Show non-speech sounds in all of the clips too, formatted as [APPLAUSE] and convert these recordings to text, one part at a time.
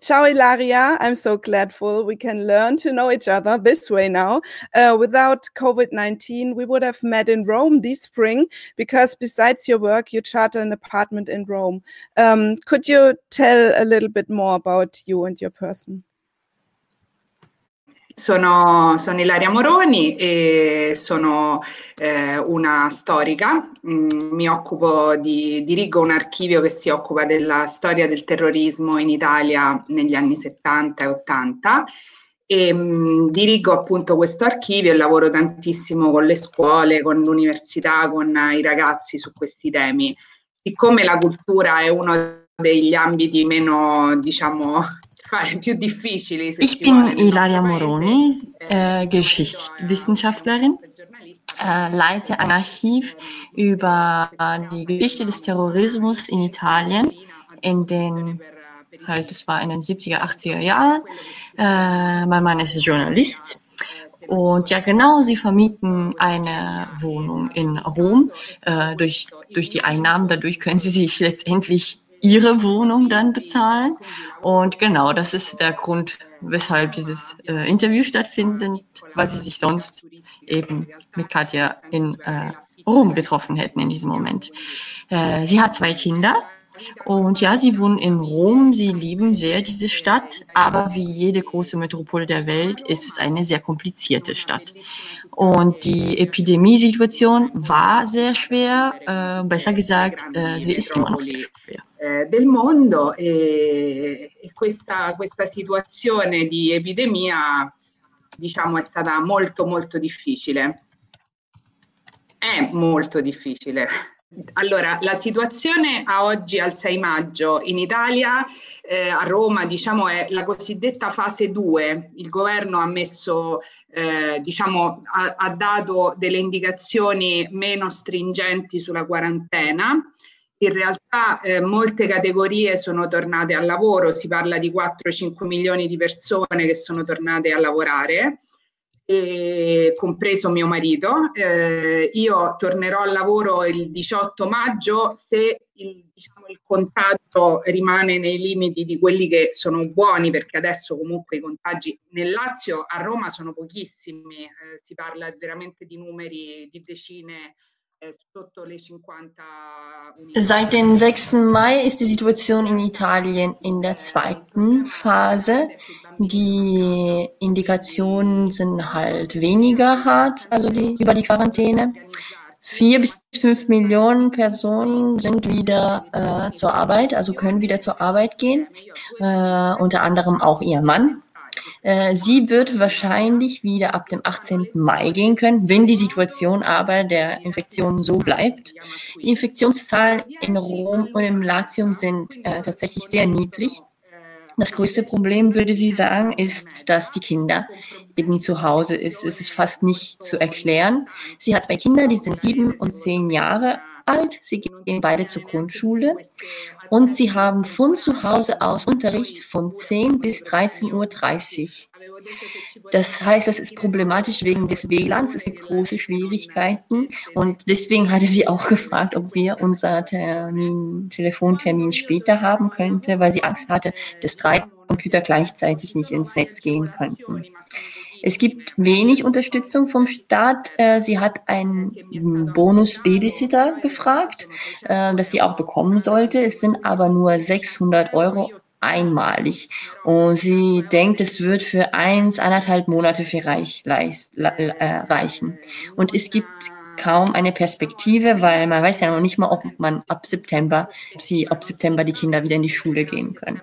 ciao Ilaria. I'm so gladful we can learn to know each other this way now. Uh, without COVID 19, we would have met in Rome this spring because besides your work, you charter an apartment in Rome. Um, could you tell a little bit more about you and your person? Sono, sono, Ilaria Moroni e sono eh, una storica, mm, mi occupo di, dirigo un archivio che si occupa della storia del terrorismo in Italia negli anni 70 e 80 e mm, dirigo appunto questo archivio e lavoro tantissimo con le scuole, con l'università, con i ragazzi su questi temi. Siccome la cultura è uno degli ambiti meno, diciamo, Ich bin Ilaria Moroni, äh, Geschichtswissenschaftlerin, äh, leite ein Archiv über die Geschichte des Terrorismus in Italien in den, halt, das war in den 70er, 80er Jahren. Äh, mein Mann ist Journalist. Und ja, genau, sie vermieten eine Wohnung in Rom. Äh, durch, durch die Einnahmen dadurch können sie sich letztendlich ihre Wohnung dann bezahlen. Und genau, das ist der Grund, weshalb dieses äh, Interview stattfindet, weil sie sich sonst eben mit Katja in äh, Rom getroffen hätten in diesem Moment. Äh, sie hat zwei Kinder und ja, sie wohnen in Rom, sie lieben sehr diese Stadt, aber wie jede große Metropole der Welt ist es eine sehr komplizierte Stadt. Und die Epidemiesituation war sehr schwer, äh, besser gesagt, äh, sie ist immer noch sehr schwer. Eh, del mondo e, e questa, questa situazione di epidemia diciamo è stata molto molto difficile. È molto difficile. Allora, la situazione a oggi, al 6 maggio, in Italia, eh, a Roma, diciamo, è la cosiddetta fase 2. Il governo ha messo, eh, diciamo, ha, ha dato delle indicazioni meno stringenti sulla quarantena in realtà eh, molte categorie sono tornate al lavoro, si parla di 4-5 milioni di persone che sono tornate a lavorare, e, compreso mio marito. Eh, io tornerò al lavoro il 18 maggio se il, diciamo, il contagio rimane nei limiti di quelli che sono buoni, perché adesso comunque i contagi nel Lazio, a Roma sono pochissimi, eh, si parla veramente di numeri di decine Seit dem 6. Mai ist die Situation in Italien in der zweiten Phase. Die Indikationen sind halt weniger hart, also die, über die Quarantäne. Vier bis fünf Millionen Personen sind wieder äh, zur Arbeit, also können wieder zur Arbeit gehen, äh, unter anderem auch ihr Mann. Äh, sie wird wahrscheinlich wieder ab dem 18. Mai gehen können, wenn die Situation aber der Infektion so bleibt. Die Infektionszahlen in Rom und im Latium sind äh, tatsächlich sehr niedrig. Das größte Problem, würde sie sagen, ist, dass die Kinder eben zu Hause ist. Es ist fast nicht zu erklären. Sie hat zwei Kinder, die sind sieben und zehn Jahre alt. Sie gehen beide zur Grundschule und sie haben von zu Hause aus Unterricht von 10 bis 13.30 Uhr. Das heißt, das ist problematisch wegen des WLANs. Es gibt große Schwierigkeiten. Und deswegen hatte sie auch gefragt, ob wir unser Termin, Telefontermin später haben könnten, weil sie Angst hatte, dass drei Computer gleichzeitig nicht ins Netz gehen könnten. Es gibt wenig Unterstützung vom Staat. Äh, sie hat einen Bonus-Babysitter gefragt, äh, das sie auch bekommen sollte. Es sind aber nur 600 Euro einmalig. Und sie denkt, es wird für eins, anderthalb Monate für reich, leist, äh, reichen. Und es gibt kaum eine Perspektive, weil man weiß ja noch nicht mal, ob man ab September, ob sie ab September die Kinder wieder in die Schule gehen können.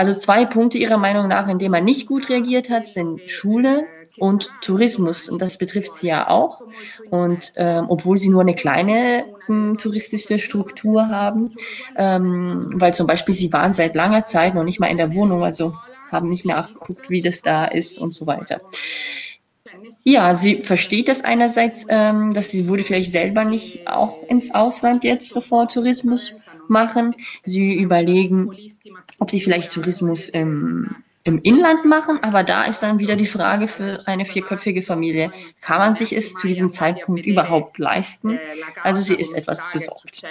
Also zwei Punkte Ihrer Meinung nach, in denen man nicht gut reagiert hat, sind Schule und Tourismus. Und das betrifft sie ja auch. Und ähm, obwohl sie nur eine kleine ähm, touristische Struktur haben, ähm, weil zum Beispiel sie waren seit langer Zeit noch nicht mal in der Wohnung, also haben nicht nachgeguckt, wie das da ist und so weiter. Ja, sie versteht das einerseits, ähm, dass sie wurde vielleicht selber nicht auch ins Ausland jetzt sofort Tourismus machen. Sie überlegen, ob sie vielleicht Tourismus im, im Inland machen, aber da ist dann wieder die Frage für eine vierköpfige Familie, kann man sich es zu diesem Zeitpunkt überhaupt leisten? Also sie ist etwas besorgt.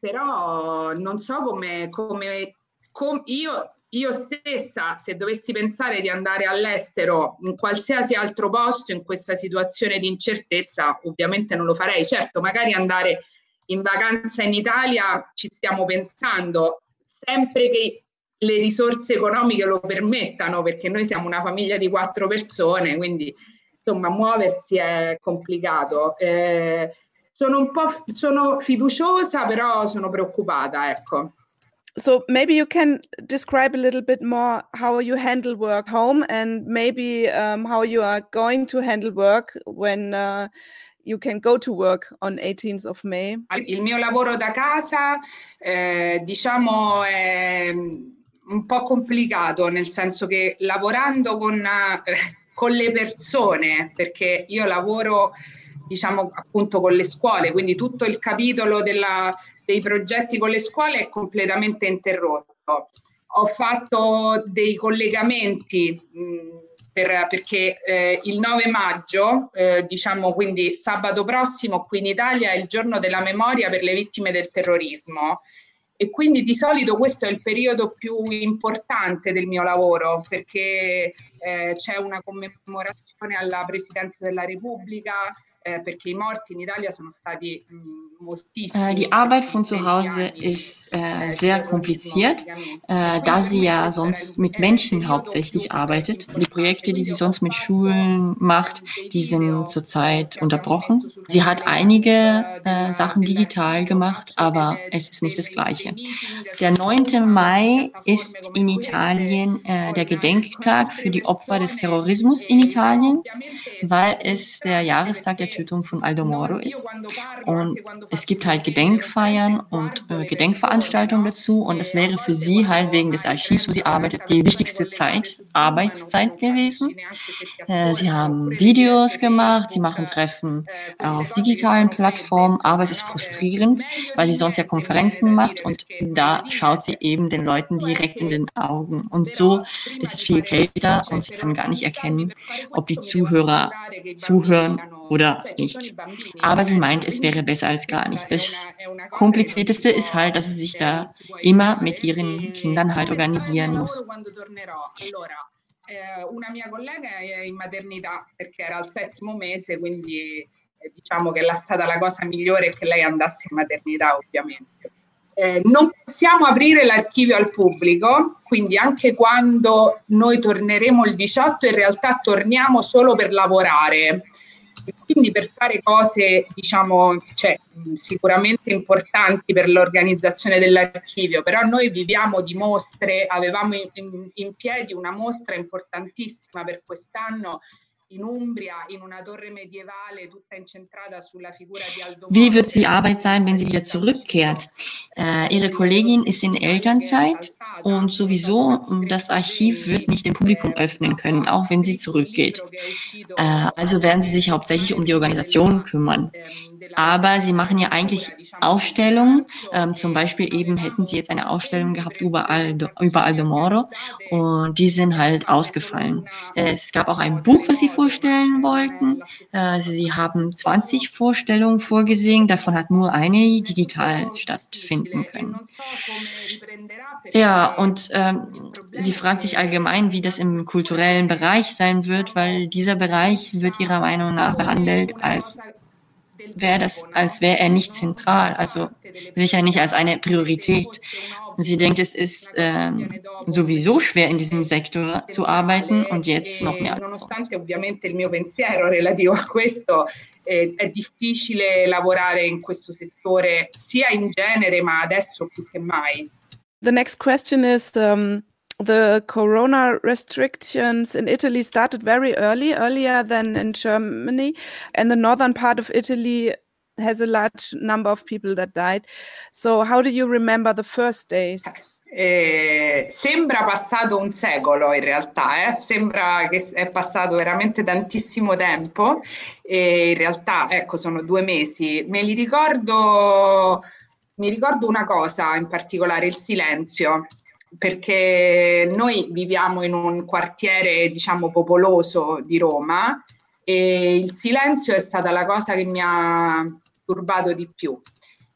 Però non so come, come, come io io stessa, se dovessi pensare di andare all'estero in qualsiasi altro posto in questa situazione di incertezza, ovviamente non lo farei. Certo, magari andare in vacanza in Italia ci stiamo pensando, sempre che le risorse economiche lo permettano, perché noi siamo una famiglia di quattro persone, quindi insomma muoversi è complicato. Eh, sono un po' sono fiduciosa, però sono preoccupata, ecco. so maybe you can describe a little bit more how you handle work home and maybe um, how you are going to handle work when uh, you can go to work on 18th of May. Il mio lavoro da casa, eh, diciamo, è un po' complicato, nel senso che lavorando con, [LAUGHS] con le persone, perché io lavoro diciamo appunto con le scuole, quindi tutto il capitolo della, dei progetti con le scuole è completamente interrotto. Ho fatto dei collegamenti mh, per, perché eh, il 9 maggio, eh, diciamo quindi sabato prossimo qui in Italia è il giorno della memoria per le vittime del terrorismo. E quindi di solito questo è il periodo più importante del mio lavoro perché eh, c'è una commemorazione alla Presidenza della Repubblica, Die Arbeit von zu Hause ist äh, sehr kompliziert, äh, da sie ja sonst mit Menschen hauptsächlich arbeitet. Die Projekte, die sie sonst mit Schulen macht, die sind zurzeit unterbrochen. Sie hat einige äh, Sachen digital gemacht, aber es ist nicht das Gleiche. Der 9. Mai ist in Italien äh, der Gedenktag für die Opfer des Terrorismus in Italien, weil es der Jahrestag der Tötung von Aldo Moro ist. Und es gibt halt Gedenkfeiern und äh, Gedenkveranstaltungen dazu. Und es wäre für sie halt wegen des Archivs, wo sie arbeitet, die wichtigste Zeit, Arbeitszeit gewesen. Äh, sie haben Videos gemacht, sie machen Treffen auf digitalen Plattformen, aber es ist frustrierend, weil sie sonst ja Konferenzen macht und da schaut sie eben den Leuten direkt in den Augen. Und so ist es viel kälter und sie kann gar nicht erkennen, ob die Zuhörer zuhören oder nicht. Aber sie meint, es wäre besser als gar nicht. Das Komplizierteste ist halt, dass sie sich da immer mit ihren Kindern halt organisieren muss. una mia collega è in maternità perché era al settimo mese, quindi diciamo che la stata la cosa migliore che lei andasse in maternità, ovviamente. Eh, non possiamo aprire l'archivio al pubblico, quindi anche quando noi torneremo il 18 in realtà torniamo solo per lavorare quindi per fare cose, diciamo, cioè, sicuramente importanti per l'organizzazione dell'archivio, però noi viviamo di mostre, avevamo in, in, piedi una mostra importantissima per quest'anno in Umbria, in una torre medievale, tutta incentrata sulla figura di Aldo Wie wird die Arbeit sein, wenn sie wieder zurückkehrt? Äh, ihre Kollegin ist in Elternzeit und sowieso das Archiv wird nicht dem Publikum öffnen können, auch wenn sie zurückgeht. Äh, also werden sie sich hauptsächlich um die Organisation kümmern. Aber sie machen ja eigentlich Ausstellungen. Ähm, zum Beispiel eben hätten sie jetzt eine Ausstellung gehabt über Aldo, über Aldo Moro und die sind halt ausgefallen. Es gab auch ein Buch, was sie vorstellen wollten. Äh, sie haben 20 Vorstellungen vorgesehen, davon hat nur eine digital stattfinden können. Ja, und ähm, sie fragt sich allgemein, wie das im kulturellen Bereich sein wird, weil dieser Bereich wird ihrer Meinung nach behandelt als wäre das, als wäre er nicht zentral, also sicher nicht als eine Priorität. Sie denkt, es ist ähm, sowieso schwer in diesem Sektor zu arbeiten und jetzt noch mehr als sonst. Eh, è difficile lavorare in questo settore sia in genere ma adesso più che mai. The next question is um, the corona restrictions in Italy started very early, earlier than in Germany. And the northern part of Italy has a large number of people that died. So, how do you remember the first days? Eh, sembra passato un secolo in realtà, eh? sembra che è passato veramente tantissimo tempo e in realtà ecco sono due mesi. Me li ricordo, mi ricordo una cosa in particolare, il silenzio perché noi viviamo in un quartiere, diciamo, popoloso di Roma e il silenzio è stata la cosa che mi ha turbato di più.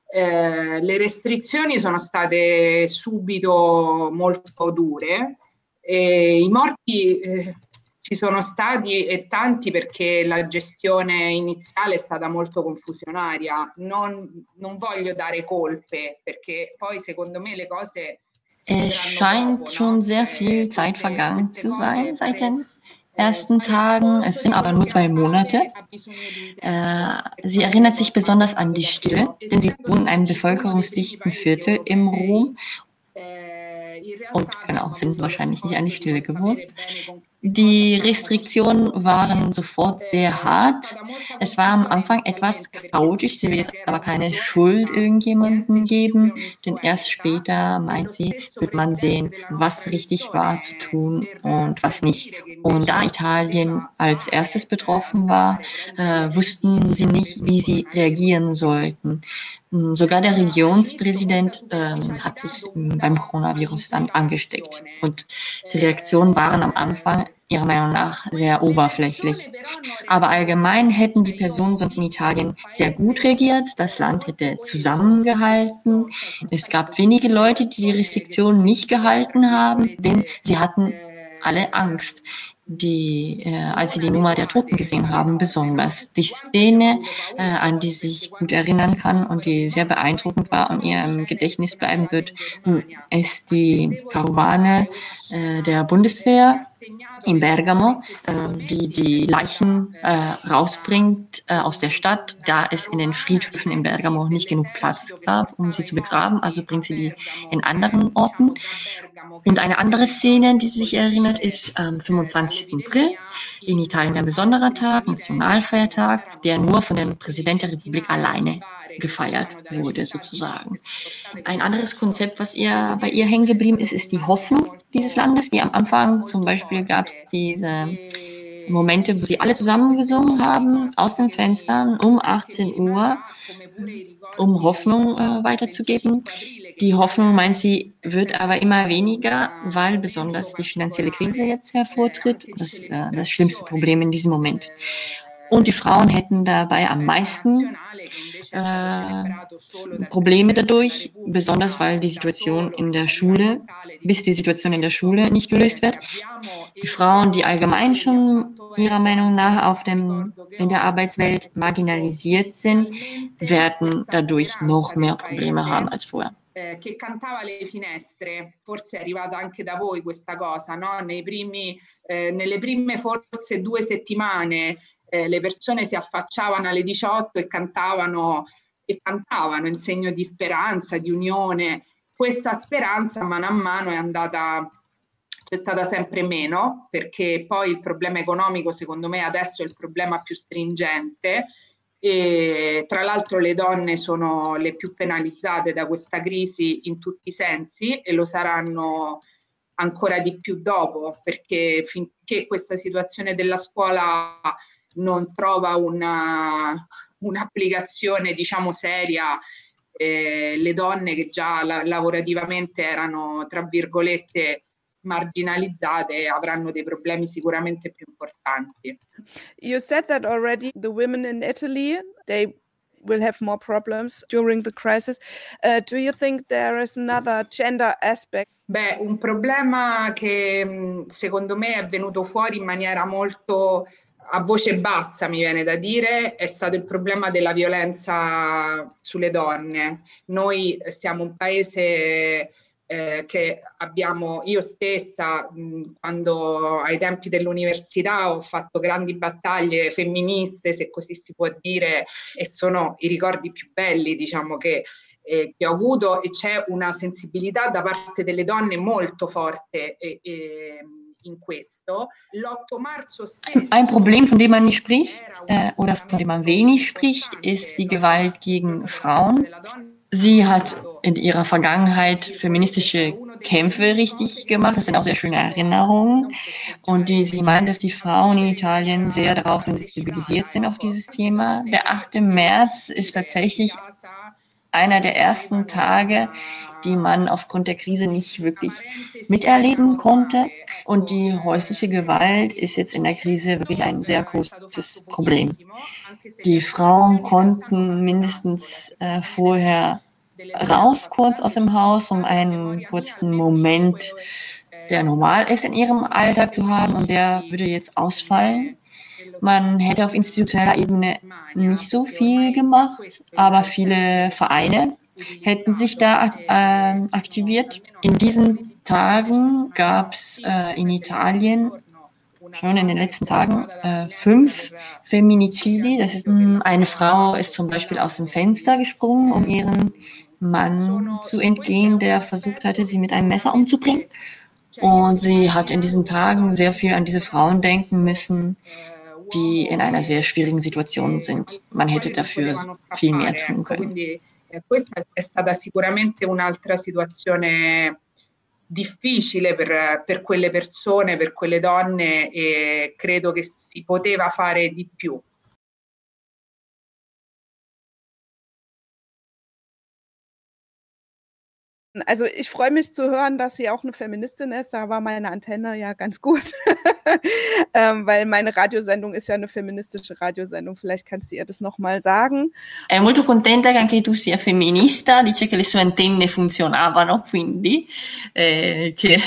Eh, le restrizioni sono state subito molto dure e i morti eh, ci sono stati e tanti perché la gestione iniziale è stata molto confusionaria. Non, non voglio dare colpe perché poi secondo me le cose Es scheint schon sehr viel Zeit vergangen zu sein seit den ersten Tagen. Es sind aber nur zwei Monate. Äh, sie erinnert sich besonders an die Stille, denn sie wohnt in einem bevölkerungsdichten Viertel im Rom und genau, sind wahrscheinlich nicht an die Stille gewohnt. Die Restriktionen waren sofort sehr hart. Es war am Anfang etwas chaotisch. Sie wird aber keine Schuld irgendjemandem geben, denn erst später, meint sie, wird man sehen, was richtig war zu tun und was nicht. Und da Italien als erstes betroffen war, äh, wussten sie nicht, wie sie reagieren sollten. Sogar der Regionspräsident ähm, hat sich beim Coronavirus dann angesteckt. Und die Reaktionen waren am Anfang ihrer Meinung nach sehr oberflächlich. Aber allgemein hätten die Personen sonst in Italien sehr gut reagiert. Das Land hätte zusammengehalten. Es gab wenige Leute, die die Restriktionen nicht gehalten haben, denn sie hatten alle Angst die, äh, als sie die Nummer der Toten gesehen haben, besonders. Die Szene, äh, an die sie sich gut erinnern kann und die sehr beeindruckend war und ihr im Gedächtnis bleiben wird, ist die Karawane äh, der Bundeswehr in Bergamo, äh, die die Leichen äh, rausbringt äh, aus der Stadt, da es in den Friedhöfen in Bergamo nicht genug Platz gab, um sie zu begraben. Also bringt sie die in anderen Orten. Und eine andere Szene, die sich erinnert, ist am 25. April in Italien ein besonderer Tag, Nationalfeiertag, der nur von dem Präsident der Republik alleine gefeiert wurde, sozusagen. Ein anderes Konzept, was ihr bei ihr hängen geblieben ist, ist die Hoffnung dieses Landes. Die am Anfang zum Beispiel gab es diese Momente, wo sie alle zusammen gesungen haben, aus den Fenstern um 18 Uhr, um Hoffnung äh, weiterzugeben. Die Hoffnung, meint sie, wird aber immer weniger, weil besonders die finanzielle Krise jetzt hervortritt. Das ist äh, das schlimmste Problem in diesem Moment. Und die Frauen hätten dabei am meisten äh, Probleme dadurch, besonders weil die Situation in der Schule, bis die Situation in der Schule nicht gelöst wird. Die Frauen, die allgemein schon ihrer Meinung nach auf dem, in der Arbeitswelt marginalisiert sind, werden dadurch noch mehr Probleme haben als vorher. Eh, che cantava le finestre, forse è arrivata anche da voi questa cosa, no? Primi, eh, nelle prime forse due settimane eh, le persone si affacciavano alle 18 e cantavano, e cantavano in segno di speranza, di unione. Questa speranza mano a mano è andata c'è stata sempre meno perché poi il problema economico secondo me adesso è il problema più stringente e tra l'altro le donne sono le più penalizzate da questa crisi in tutti i sensi e lo saranno ancora di più dopo perché finché questa situazione della scuola non trova una, un'applicazione diciamo seria eh, le donne che già la, lavorativamente erano tra virgolette marginalizzate avranno dei problemi sicuramente più importanti. You said that already the women in Italy they will have more problems during the crisis. Uh, do you think there is another gender aspect? Beh, un problema che secondo me è venuto fuori in maniera molto a voce bassa, mi viene da dire, è stato il problema della violenza sulle donne. Noi siamo un paese eh, che abbiamo, io stessa, mh, quando ai tempi dell'università ho fatto grandi battaglie femministe, se così si può dire, e sono i ricordi più belli, diciamo, che, eh, che ho avuto, e c'è una sensibilità da parte delle donne molto forte. E, e, in questo. L'8 marzo stesso Ein Problem, von dem man nicht spricht äh, oder von dem man wenig spricht, ist die Gewalt gegen Frauen. Sie hat in ihrer Vergangenheit feministische Kämpfe richtig gemacht. Das sind auch sehr schöne Erinnerungen. Und die, sie meint, dass die Frauen in Italien sehr darauf sensibilisiert sind auf dieses Thema. Der 8. März ist tatsächlich einer der ersten Tage, die man aufgrund der Krise nicht wirklich miterleben konnte. Und die häusliche Gewalt ist jetzt in der Krise wirklich ein sehr großes Problem. Die Frauen konnten mindestens äh, vorher raus kurz aus dem Haus, um einen kurzen Moment, der normal ist in ihrem Alltag zu haben und der würde jetzt ausfallen. Man hätte auf institutioneller Ebene nicht so viel gemacht, aber viele Vereine hätten sich da äh, aktiviert. In diesen Tagen gab es äh, in Italien schon in den letzten Tagen äh, fünf Feminicidi. Das ist, mh, eine Frau ist zum Beispiel aus dem Fenster gesprungen, um ihren Mann zu entgehen, der versucht hatte, sie mit einem Messer umzubringen. Und sie hat in diesen Tagen sehr viel an diese Frauen denken müssen, die in einer sehr schwierigen Situation sind. Man hätte dafür viel mehr tun können. Questa è stata sicuramente un'altra situazione difficile per, per, quelle persone, per quelle donne e credo che si poteva fare di più. Also ich freue mich zu hören, dass sie auch eine Feministin ist. Da war meine Antenne ja ganz gut, [LAUGHS] ähm, weil meine Radiosendung ist ja eine feministische Radiosendung. Vielleicht kannst du ihr das nochmal sagen. È molto contenta che anche tu sia femminista, dice che le sue antenne funzionavano, quindi eh, che,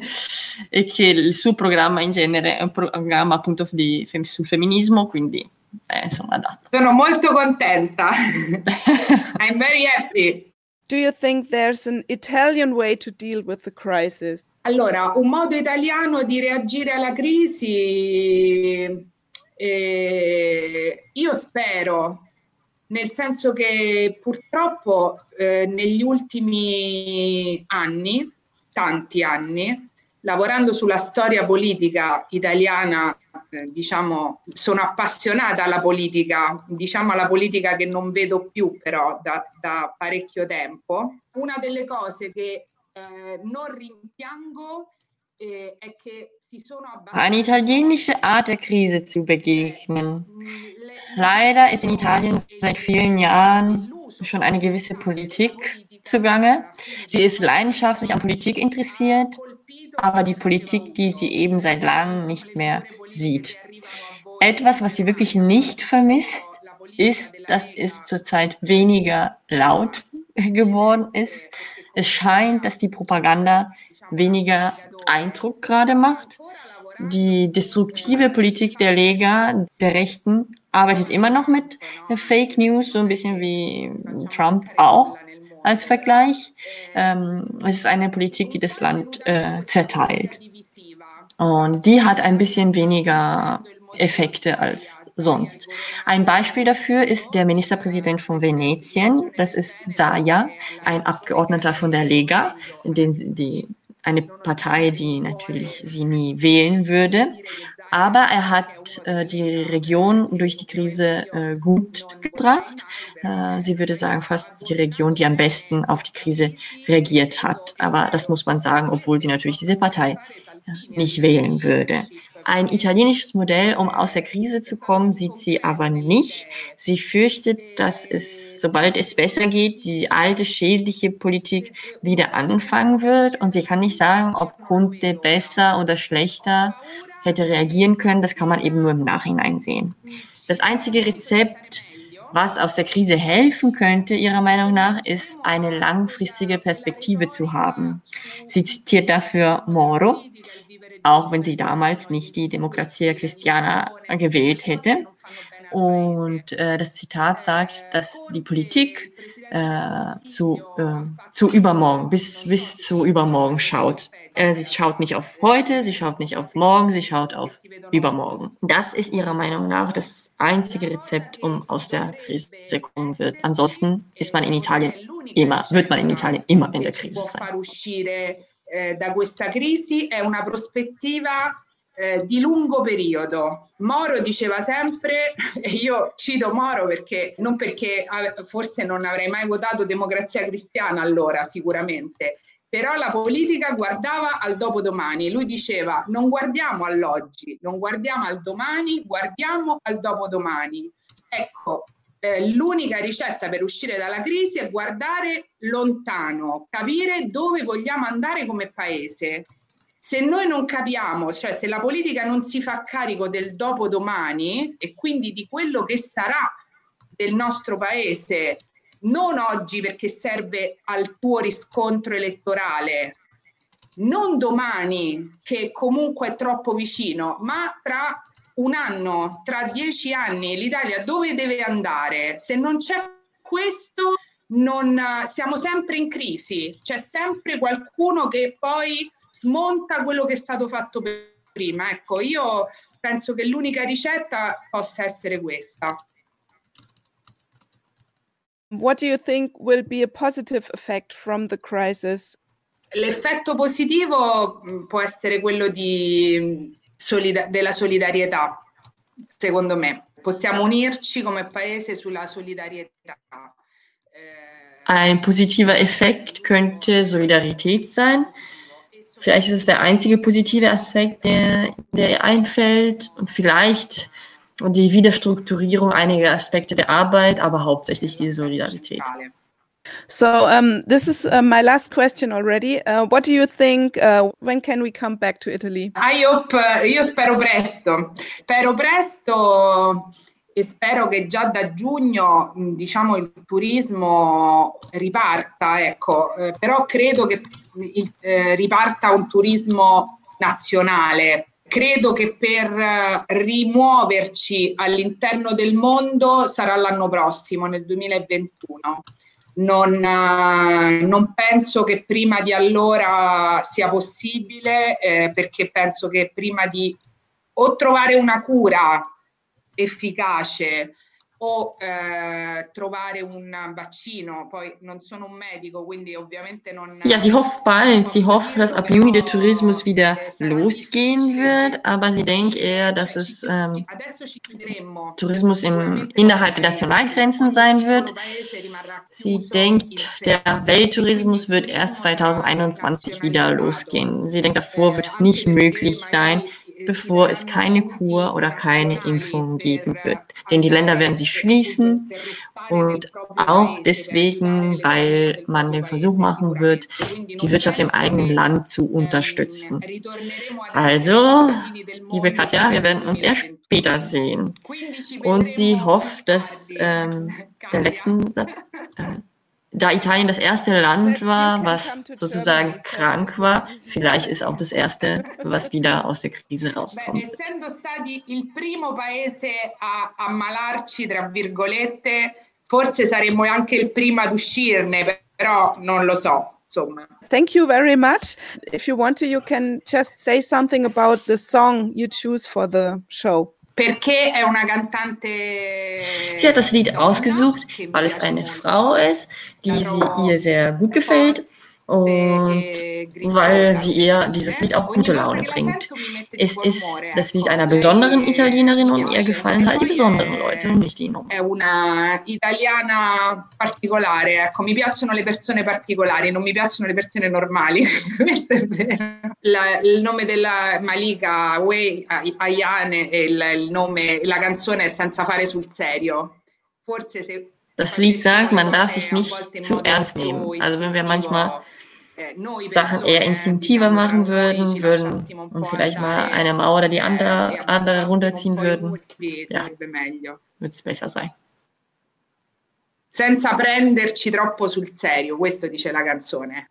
[LAUGHS] e che il suo programma in genere è un programma appunto di, sul femminismo, quindi eh, insomma dato. Sono molto contenta. [LAUGHS] I'm very happy. Do you think there's an Italian way to deal with the crisis? Allora, un modo italiano di reagire alla crisi, eh, io spero, nel senso che purtroppo eh, negli ultimi anni, tanti anni, lavorando sulla storia politica italiana, eh, diciamo, sono appassionata alla politica, diciamo alla politica che non vedo più però da, da parecchio tempo. Una delle cose che eh, non rimpiango eh, è che si sono abbastanza... Eine italienische Art der Krise zu begegnen. Leider ist in Italien seit vielen Jahren schon eine gewisse Politik zugange. Sie ist leidenschaftlich an Politik interessiert, aber die Politik, die sie eben seit langem nicht mehr sieht. Etwas, was sie wirklich nicht vermisst, ist, dass es zurzeit weniger laut [LAUGHS] geworden ist. Es scheint, dass die Propaganda weniger Eindruck gerade macht. Die destruktive Politik der Lega, der Rechten, arbeitet immer noch mit Fake News, so ein bisschen wie Trump auch als Vergleich. Ähm, es ist eine Politik, die das Land äh, zerteilt. Und die hat ein bisschen weniger Effekte als sonst. Ein Beispiel dafür ist der Ministerpräsident von Venetien, das ist Zaja, ein Abgeordneter von der Lega, den die eine Partei, die natürlich sie nie wählen würde. Aber er hat äh, die Region durch die Krise äh, gut gebracht. Äh, sie würde sagen, fast die Region, die am besten auf die Krise reagiert hat. Aber das muss man sagen, obwohl sie natürlich diese Partei äh, nicht wählen würde. Ein italienisches Modell, um aus der Krise zu kommen, sieht sie aber nicht. Sie fürchtet, dass es, sobald es besser geht, die alte schädliche Politik wieder anfangen wird. Und sie kann nicht sagen, ob Conte besser oder schlechter hätte reagieren können, das kann man eben nur im Nachhinein sehen. Das einzige Rezept, was aus der Krise helfen könnte, ihrer Meinung nach, ist eine langfristige Perspektive zu haben. Sie zitiert dafür Moro, auch wenn sie damals nicht die Demokratia Christiana gewählt hätte. Und äh, das Zitat sagt, dass die Politik äh, zu, äh, zu übermorgen, bis, bis zu übermorgen schaut. Äh, sie schaut nicht auf heute, sie schaut nicht auf morgen, sie schaut auf übermorgen. Das ist ihrer Meinung nach das einzige Rezept, um aus der Krise zu kommen wird. Ansonsten ist man in Italien immer, wird man in Italien immer in der Krise sein. Eh, da questa crisi è una prospettiva eh, di lungo periodo. Moro diceva sempre, [LAUGHS] e io cito Moro perché non perché forse non avrei mai votato democrazia cristiana allora, sicuramente, però la politica guardava al dopodomani. Lui diceva non guardiamo all'oggi, non guardiamo al domani, guardiamo al dopodomani. Ecco, eh, l'unica ricetta per uscire dalla crisi è guardare lontano, capire dove vogliamo andare come paese se noi non capiamo, cioè se la politica non si fa carico del dopodomani e quindi di quello che sarà del nostro paese non oggi perché serve al tuo riscontro elettorale, non domani che comunque è troppo vicino, ma tra un anno, tra dieci anni, l'Italia dove deve andare? Se non c'è questo, non, siamo sempre in crisi, c'è sempre qualcuno che poi smonta quello che è stato fatto prima. Ecco, io penso che l'unica ricetta possa essere questa. What do you think will be a positive effect from the crisis? L'effetto positivo mm, può essere quello di solida- della solidarietà, secondo me. Possiamo unirci come paese sulla solidarietà. Ein positiver Effekt könnte Solidarität sein. Vielleicht ist es der einzige positive Aspekt, der, der einfällt. Und vielleicht die Wiederstrukturierung einiger Aspekte der Arbeit, aber hauptsächlich die Solidarität. So um, this is uh, my last question already. Uh, what do you think? Uh, when can we come back to Italy? I hope, uh, io spero presto. Spero presto e spero che già da giugno, diciamo, il turismo riparta, ecco. Eh, però credo che il, eh, riparta un turismo nazionale. Credo che per uh, rimuoverci all'interno del mondo sarà l'anno prossimo, nel 2021 non, eh, non, penso che prima di allora sia possibile eh, perché penso che prima di o trovare una cura efficace o eh, trovare un vaccino, poi non sono un medico, quindi ovviamente non... Ja, sie hofft bald, sie hofft, dass ab Juni der Tourismus wieder losgehen wird, aber sie denkt eher, dass es ähm, Tourismus im, innerhalb der Nationalgrenzen sein wird. Sie denkt, der Welttourismus wird erst 2021 wieder losgehen. Sie denkt, davor wird es nicht möglich sein, bevor es keine Kur oder keine Impfung geben wird. Denn die Länder werden sich schließen und auch deswegen, weil man den Versuch machen wird, die Wirtschaft im eigenen Land zu unterstützen. Also, liebe Katja, wir werden uns erst später sehen. Und sie hofft, dass ähm, der letzten Satz. Äh, da Italien das erste Land war, was sozusagen krank war, vielleicht ist auch das erste, was wieder [LAUGHS] aus der Krise rauskommt. Essendo stati il primo paese a ammalarci, tra virgolette, forse saremmo anche il primo ad uscirne, però non lo so. Insomma. Thank you very much. If you want to, you can just say something about the song you choose for the show. Perché è una cantante. Sie hat das Lied ausgesucht, weil es eine Frau ist, die sie ihr sehr gut gefällt und weil sie ihr dieses Lied auch gute Laune bringt. Es ist das Lied einer besonderen Italienerin und ihr gefallen halt die besonderen Leute und nicht die Nomen. È una italiana particolare, ecco, mi piacciono le persone particolari, non mi piacciono le persone normali, [LAUGHS] questo è vero. La, il nome della Malika Wei Ayane e il, il nome, la canzone è Senza fare sul serio. Forse se das Lied sagt, man darf sich nicht zu ernst nehmen. Also wenn wir manchmal Sachen eher instinktiver machen würden, würden und vielleicht mal eine Mauer oder die andere, andere runterziehen würden, ja, wird es besser sein. Senza prenderci troppo sul serio, questo dice la canzone.